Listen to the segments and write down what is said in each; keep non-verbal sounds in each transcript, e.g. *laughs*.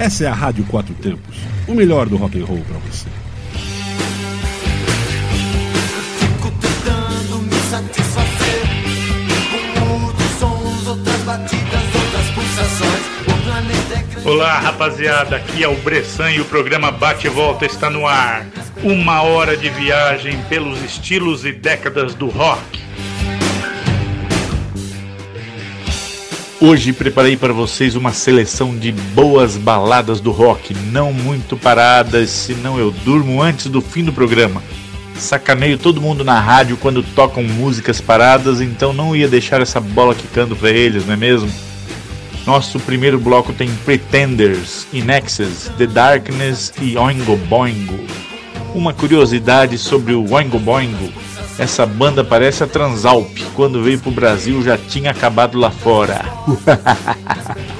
Essa é a Rádio Quatro Tempos, o melhor do rock and roll para você. É. Olá, rapaziada. Aqui é o Bressan e o programa Bate e Volta está no ar. Uma hora de viagem pelos estilos e décadas do rock. Hoje preparei para vocês uma seleção de boas baladas do rock, não muito paradas, senão eu durmo antes do fim do programa. Sacaneio todo mundo na rádio quando tocam músicas paradas, então não ia deixar essa bola quicando para eles, não é mesmo? Nosso primeiro bloco tem Pretenders, Inexes, The Darkness e Oingo Boingo. Uma curiosidade sobre o Oingo Boingo: essa banda parece a Transalp, quando veio pro Brasil já tinha acabado lá fora. *laughs*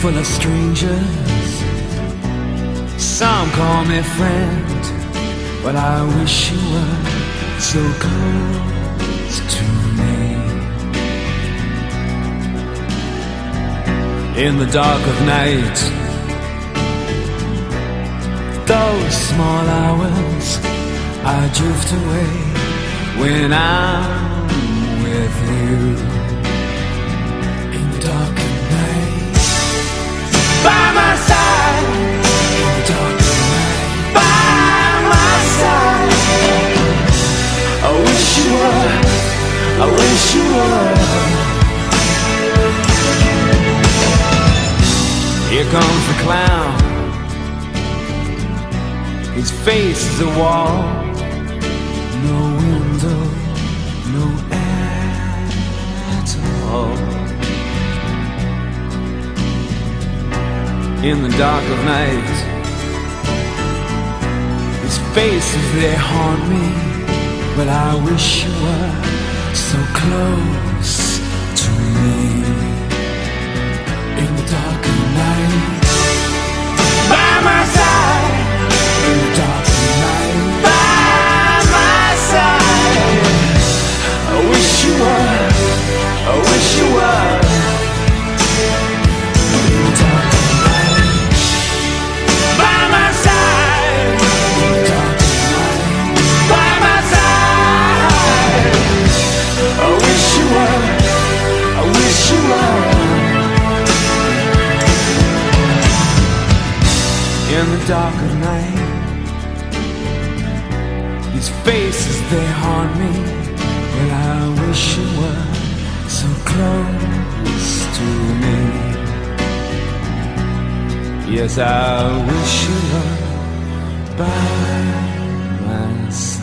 full of strangers. Some call me friend, but I wish you were so close to me. In the dark of night, those small hours, I drift away when I'm with you. Here comes the clown. His face is a wall. No In the dark of night, his faces they haunt me, but I wish you were so close to me. In the dark of night, by my side. In the dark of night, by my side. I wish you were. I wish you were. In the dark of night. These faces they haunt me, but I wish you were so close to me. Yes, I wish you were by my side.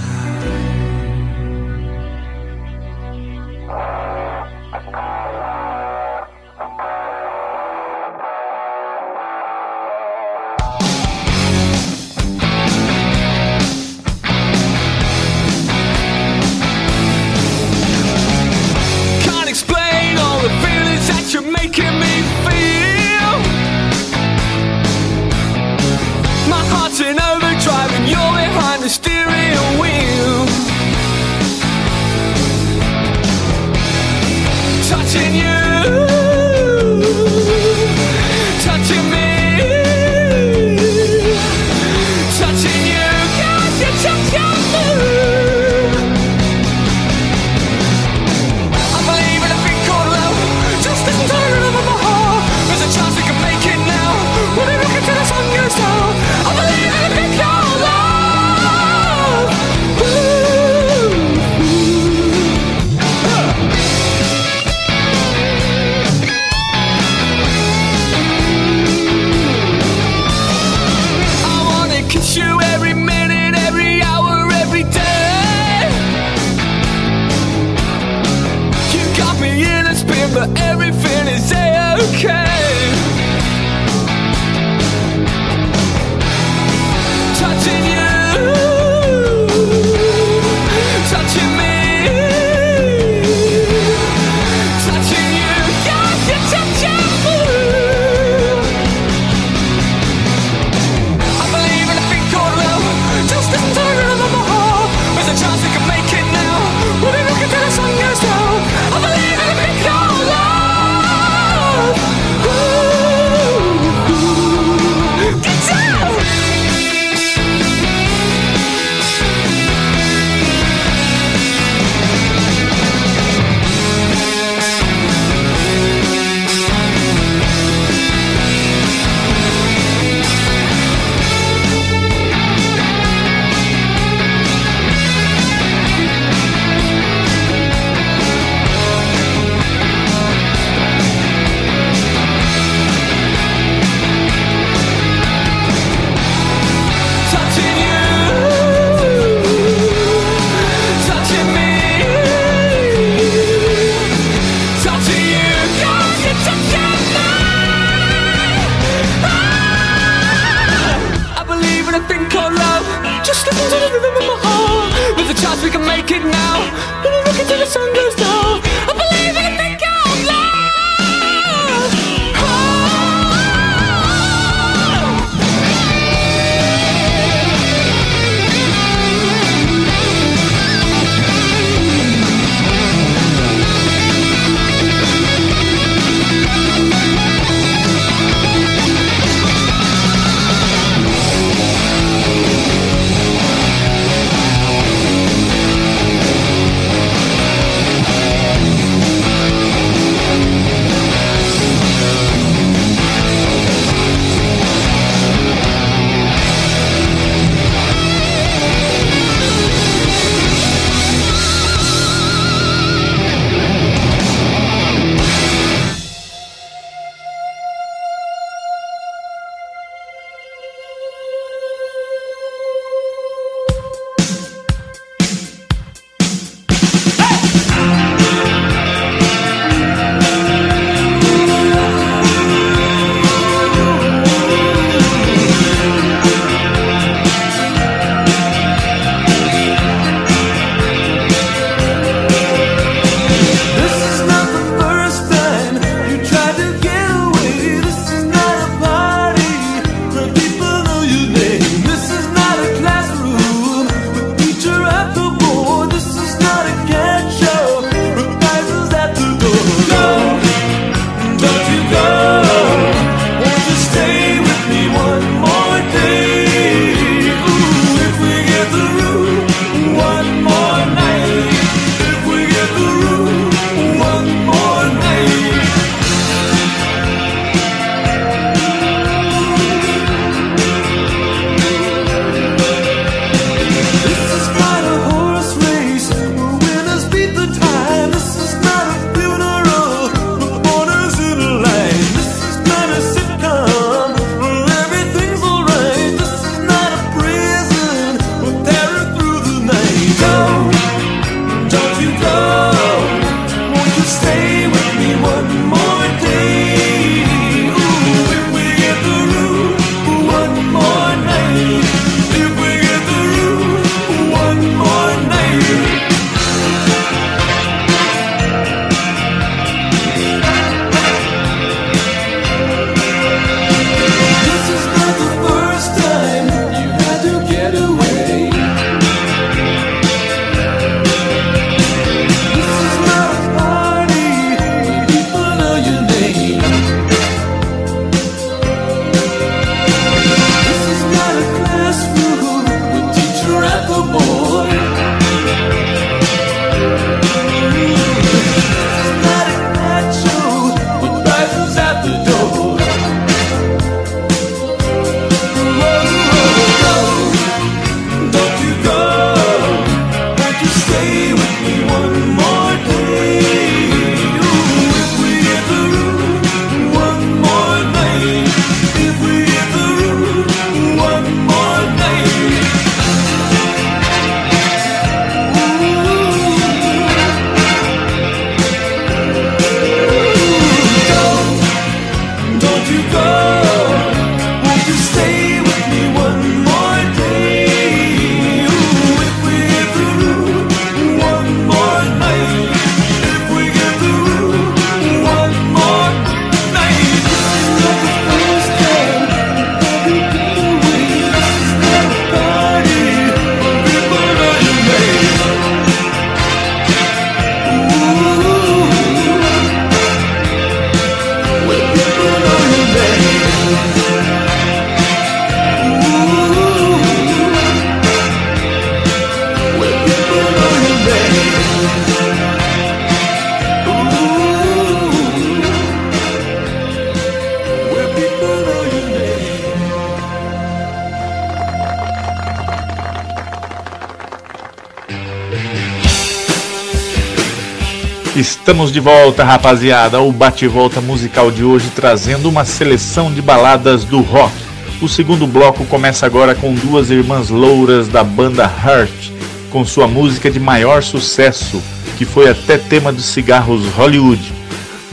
Estamos de volta, rapaziada, O bate-volta musical de hoje trazendo uma seleção de baladas do rock. O segundo bloco começa agora com duas irmãs louras da banda Heart, com sua música de maior sucesso, que foi até tema dos cigarros Hollywood.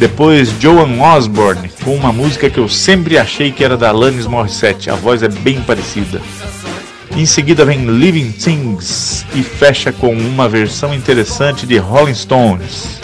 Depois, Joan Osborne, com uma música que eu sempre achei que era da Alanis Morissette, a voz é bem parecida. Em seguida vem Living Things e fecha com uma versão interessante de Rolling Stones.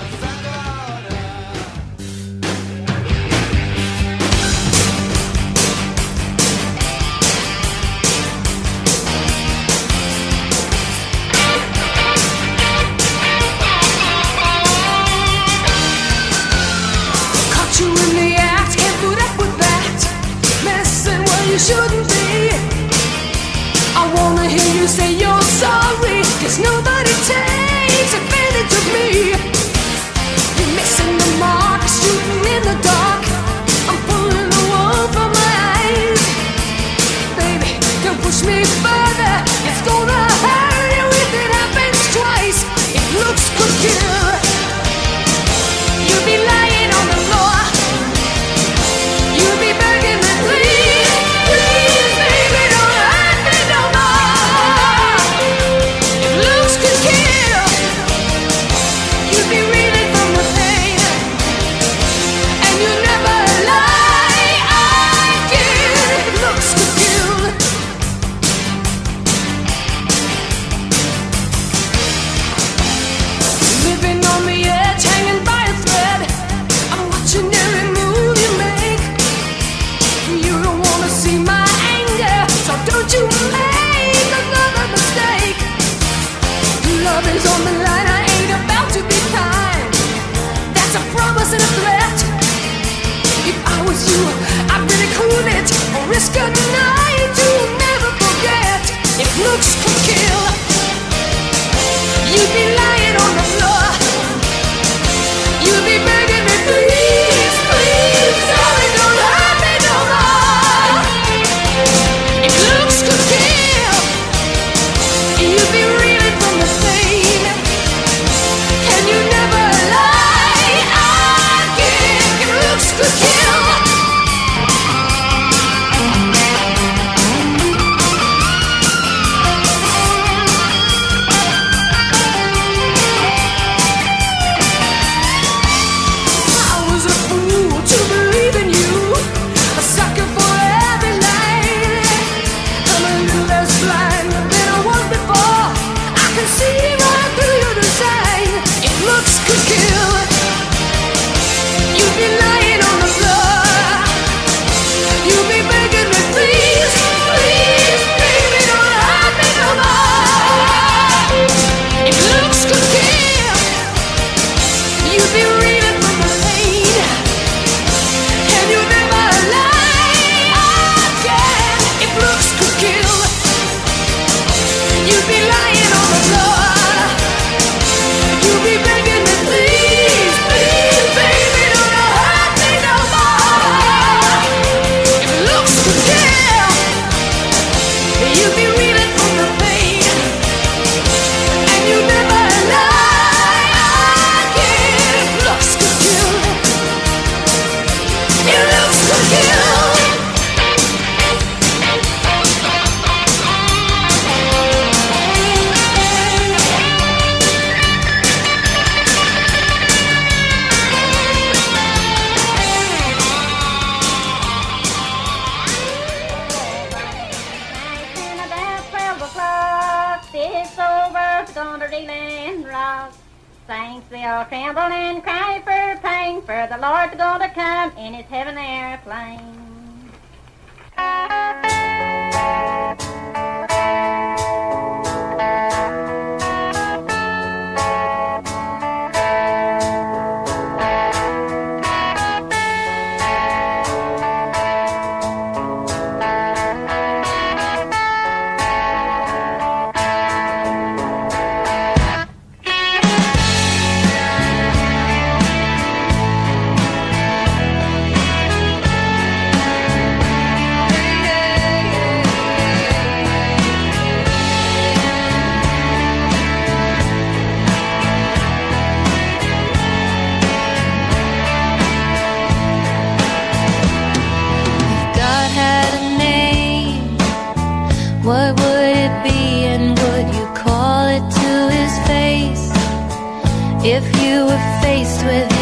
If you were faced with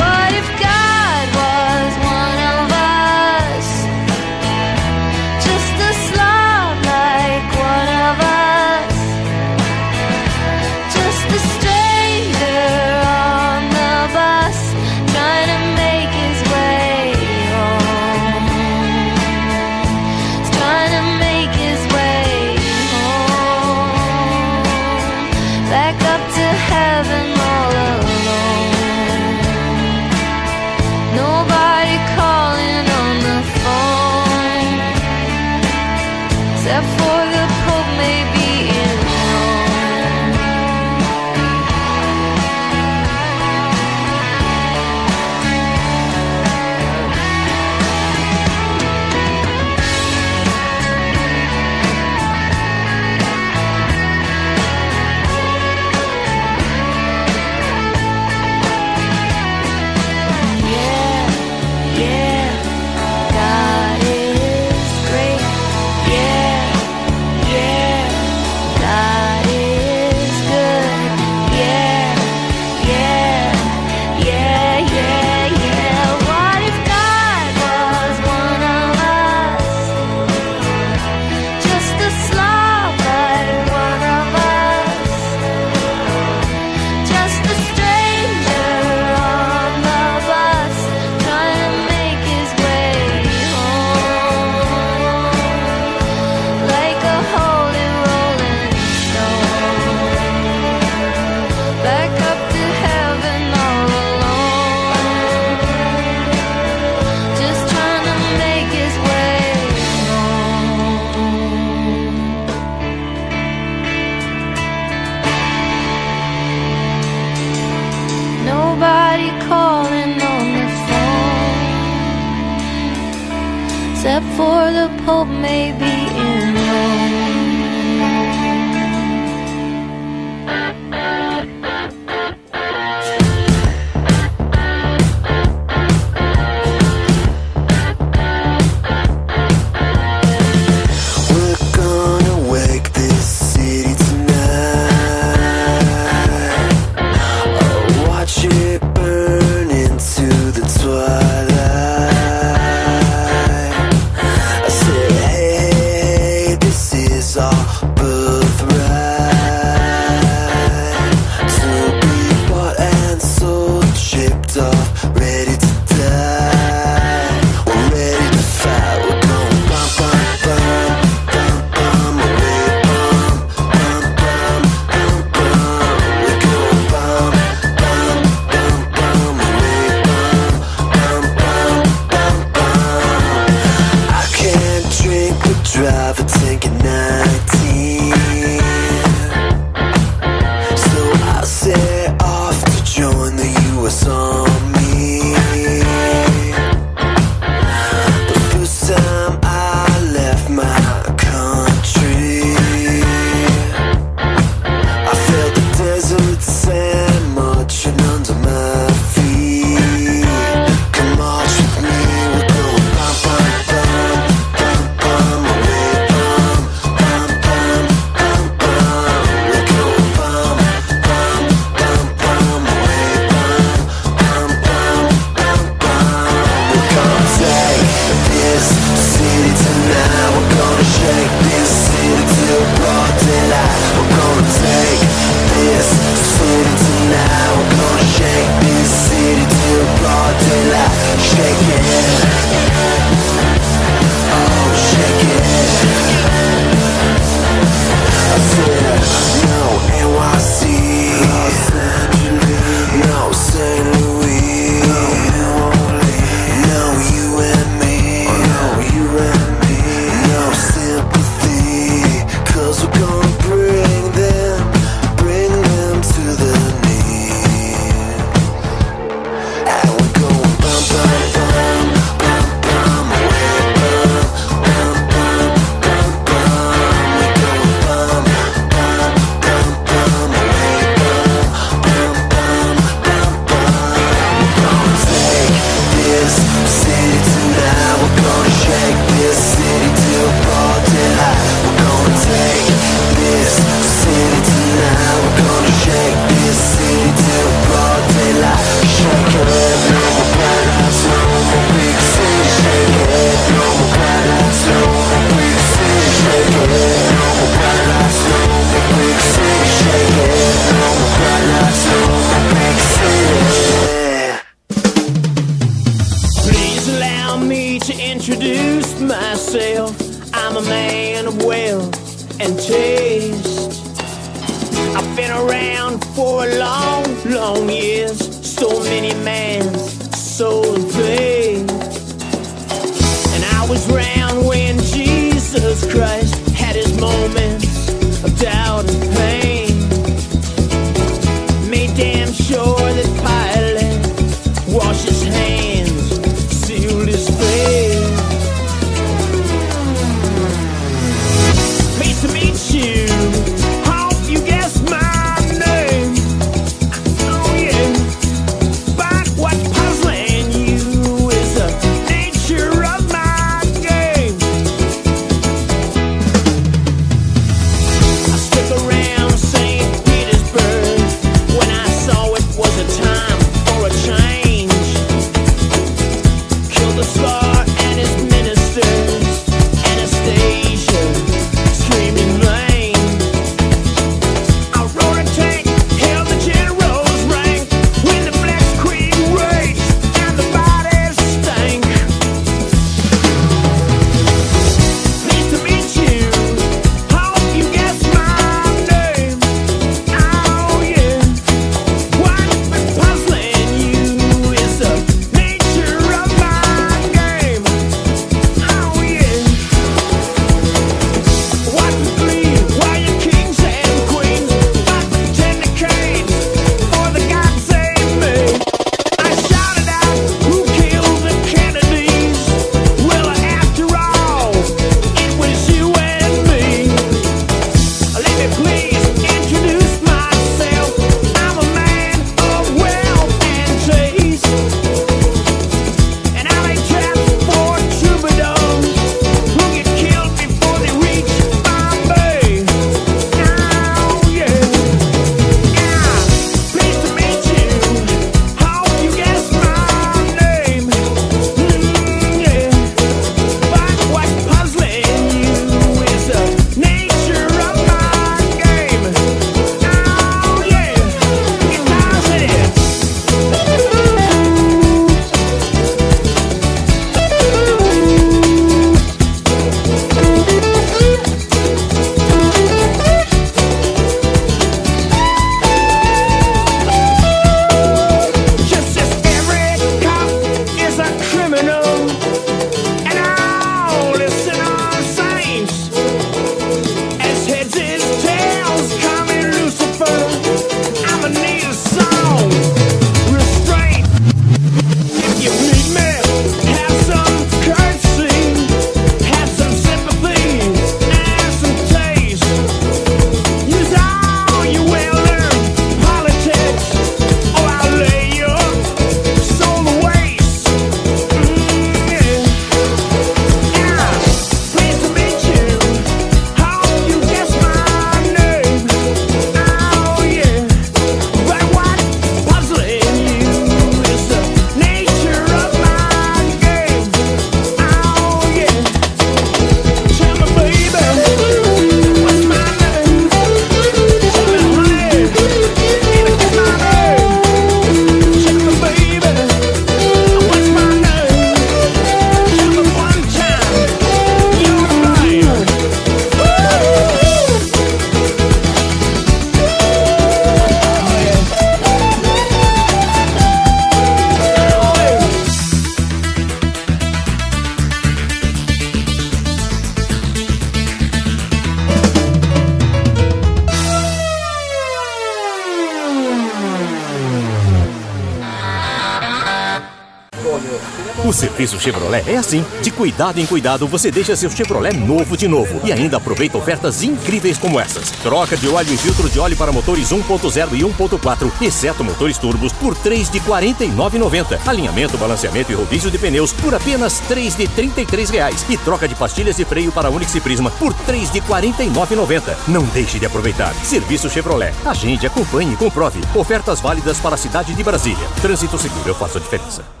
O serviço Chevrolet é assim. De cuidado em cuidado, você deixa seu Chevrolet novo de novo. E ainda aproveita ofertas incríveis como essas. Troca de óleo e filtro de óleo para motores 1.0 e 1.4, exceto motores turbos, por 3 de R$ 49,90. Alinhamento, balanceamento e rodízio de pneus por apenas 3 de 33 reais. E troca de pastilhas de freio para Onix e Prisma por 3 de R$ 49,90. Não deixe de aproveitar. Serviço Chevrolet. Agende, acompanhe e comprove. Ofertas válidas para a cidade de Brasília. Trânsito seguro, eu faço a diferença.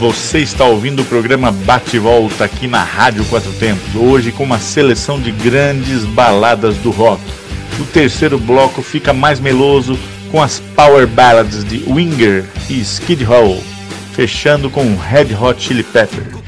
Você está ouvindo o programa Bate Volta aqui na Rádio Quatro Tempos, hoje com uma seleção de grandes baladas do rock. O terceiro bloco fica mais meloso com as power ballads de Winger e Skid Row, fechando com Red Hot Chili Peppers.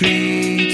tree.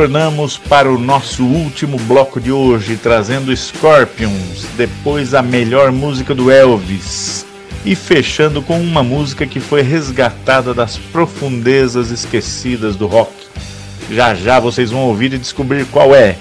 retornamos para o nosso último bloco de hoje, trazendo Scorpions, depois a melhor música do Elvis, e fechando com uma música que foi resgatada das profundezas esquecidas do rock. Já já vocês vão ouvir e descobrir qual é.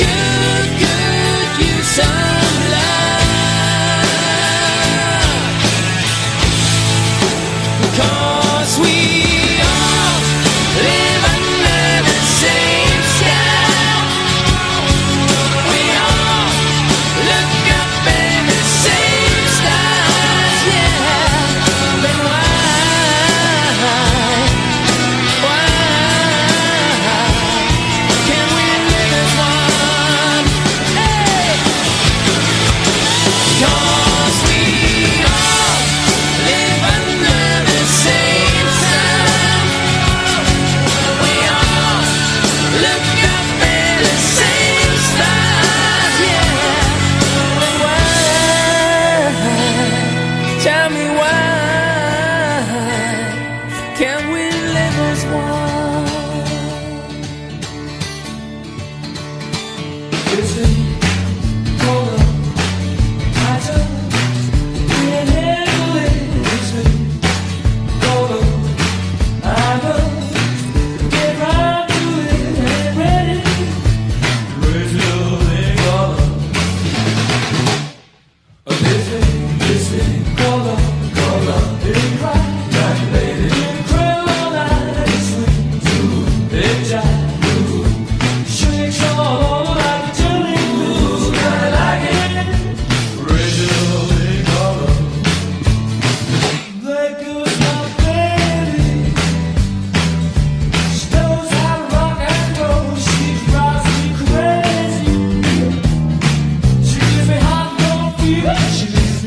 you.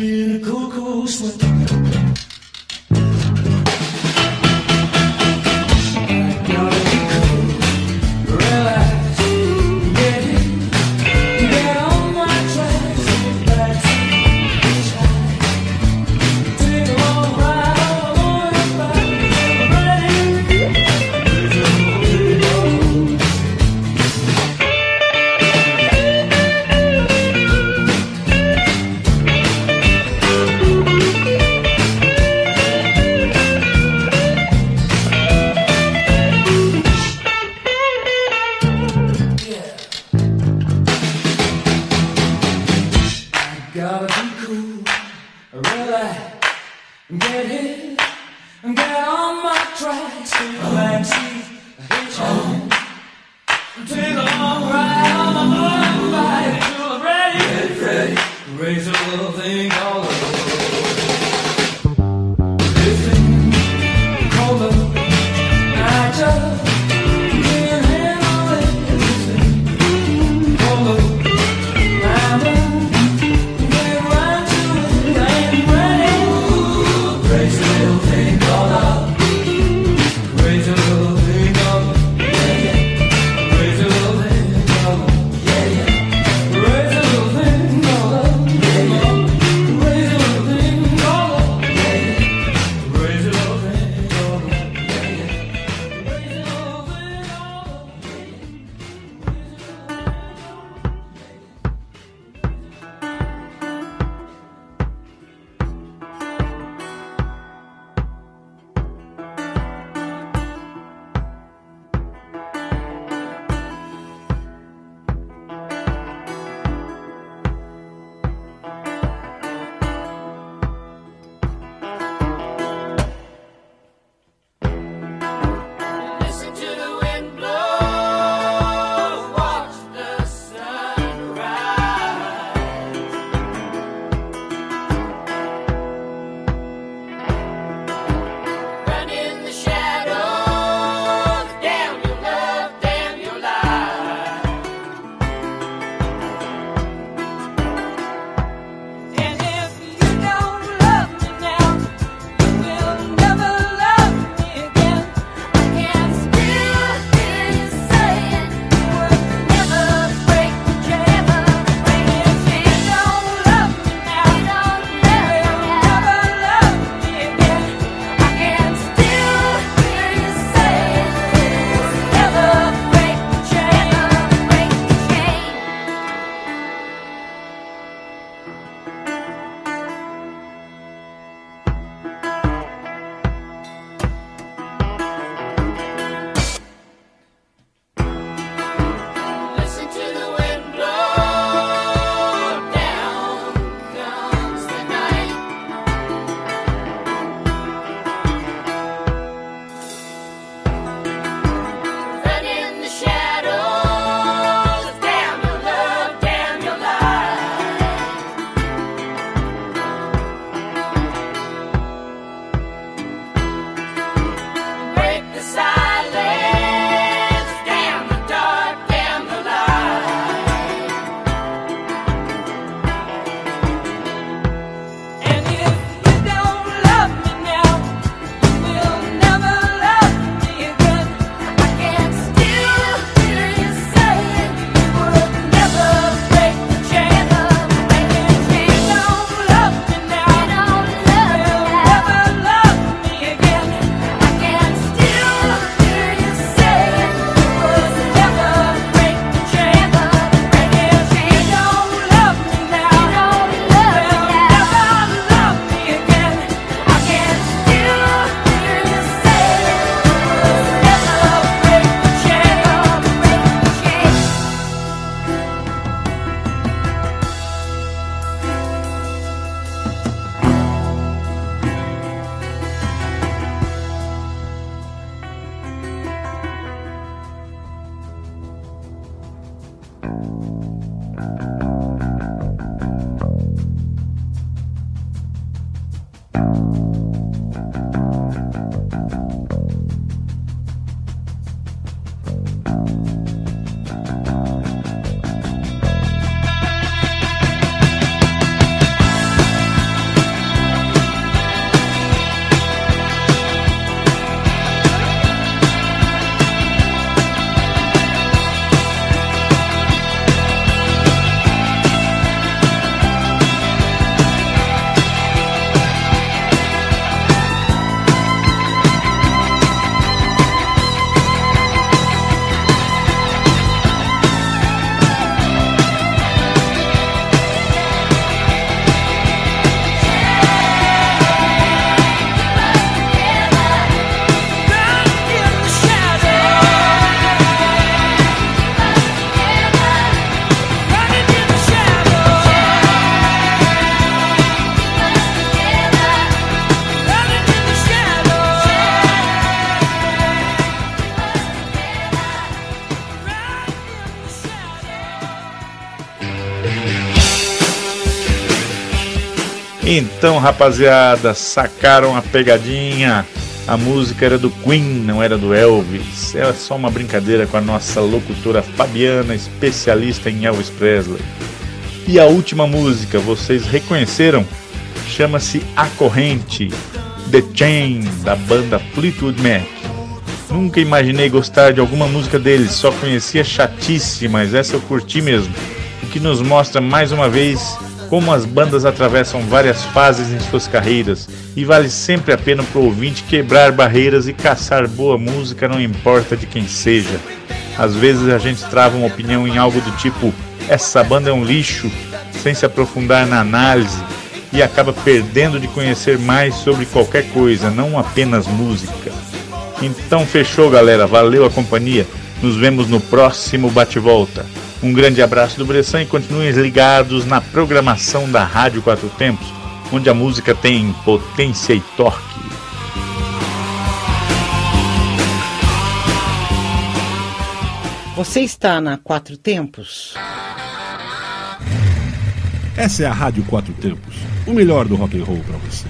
bir kokusla Então, rapaziada, sacaram a pegadinha. A música era do Queen, não era do Elvis. Era só uma brincadeira com a nossa locutora Fabiana, especialista em Elvis Presley. E a última música, vocês reconheceram? Chama-se A Corrente, The Chain, da banda Fleetwood Mac. Nunca imaginei gostar de alguma música deles, só conhecia chatice, mas essa eu curti mesmo. O que nos mostra mais uma vez como as bandas atravessam várias fases em suas carreiras e vale sempre a pena para o ouvinte quebrar barreiras e caçar boa música, não importa de quem seja. Às vezes a gente trava uma opinião em algo do tipo: essa banda é um lixo, sem se aprofundar na análise e acaba perdendo de conhecer mais sobre qualquer coisa, não apenas música. Então fechou, galera. Valeu a companhia. Nos vemos no próximo bate-volta. Um grande abraço do Bressan e continuem ligados na programação da Rádio Quatro Tempos, onde a música tem potência e torque. Você está na Quatro Tempos? Essa é a Rádio Quatro Tempos, o melhor do rock and roll para você.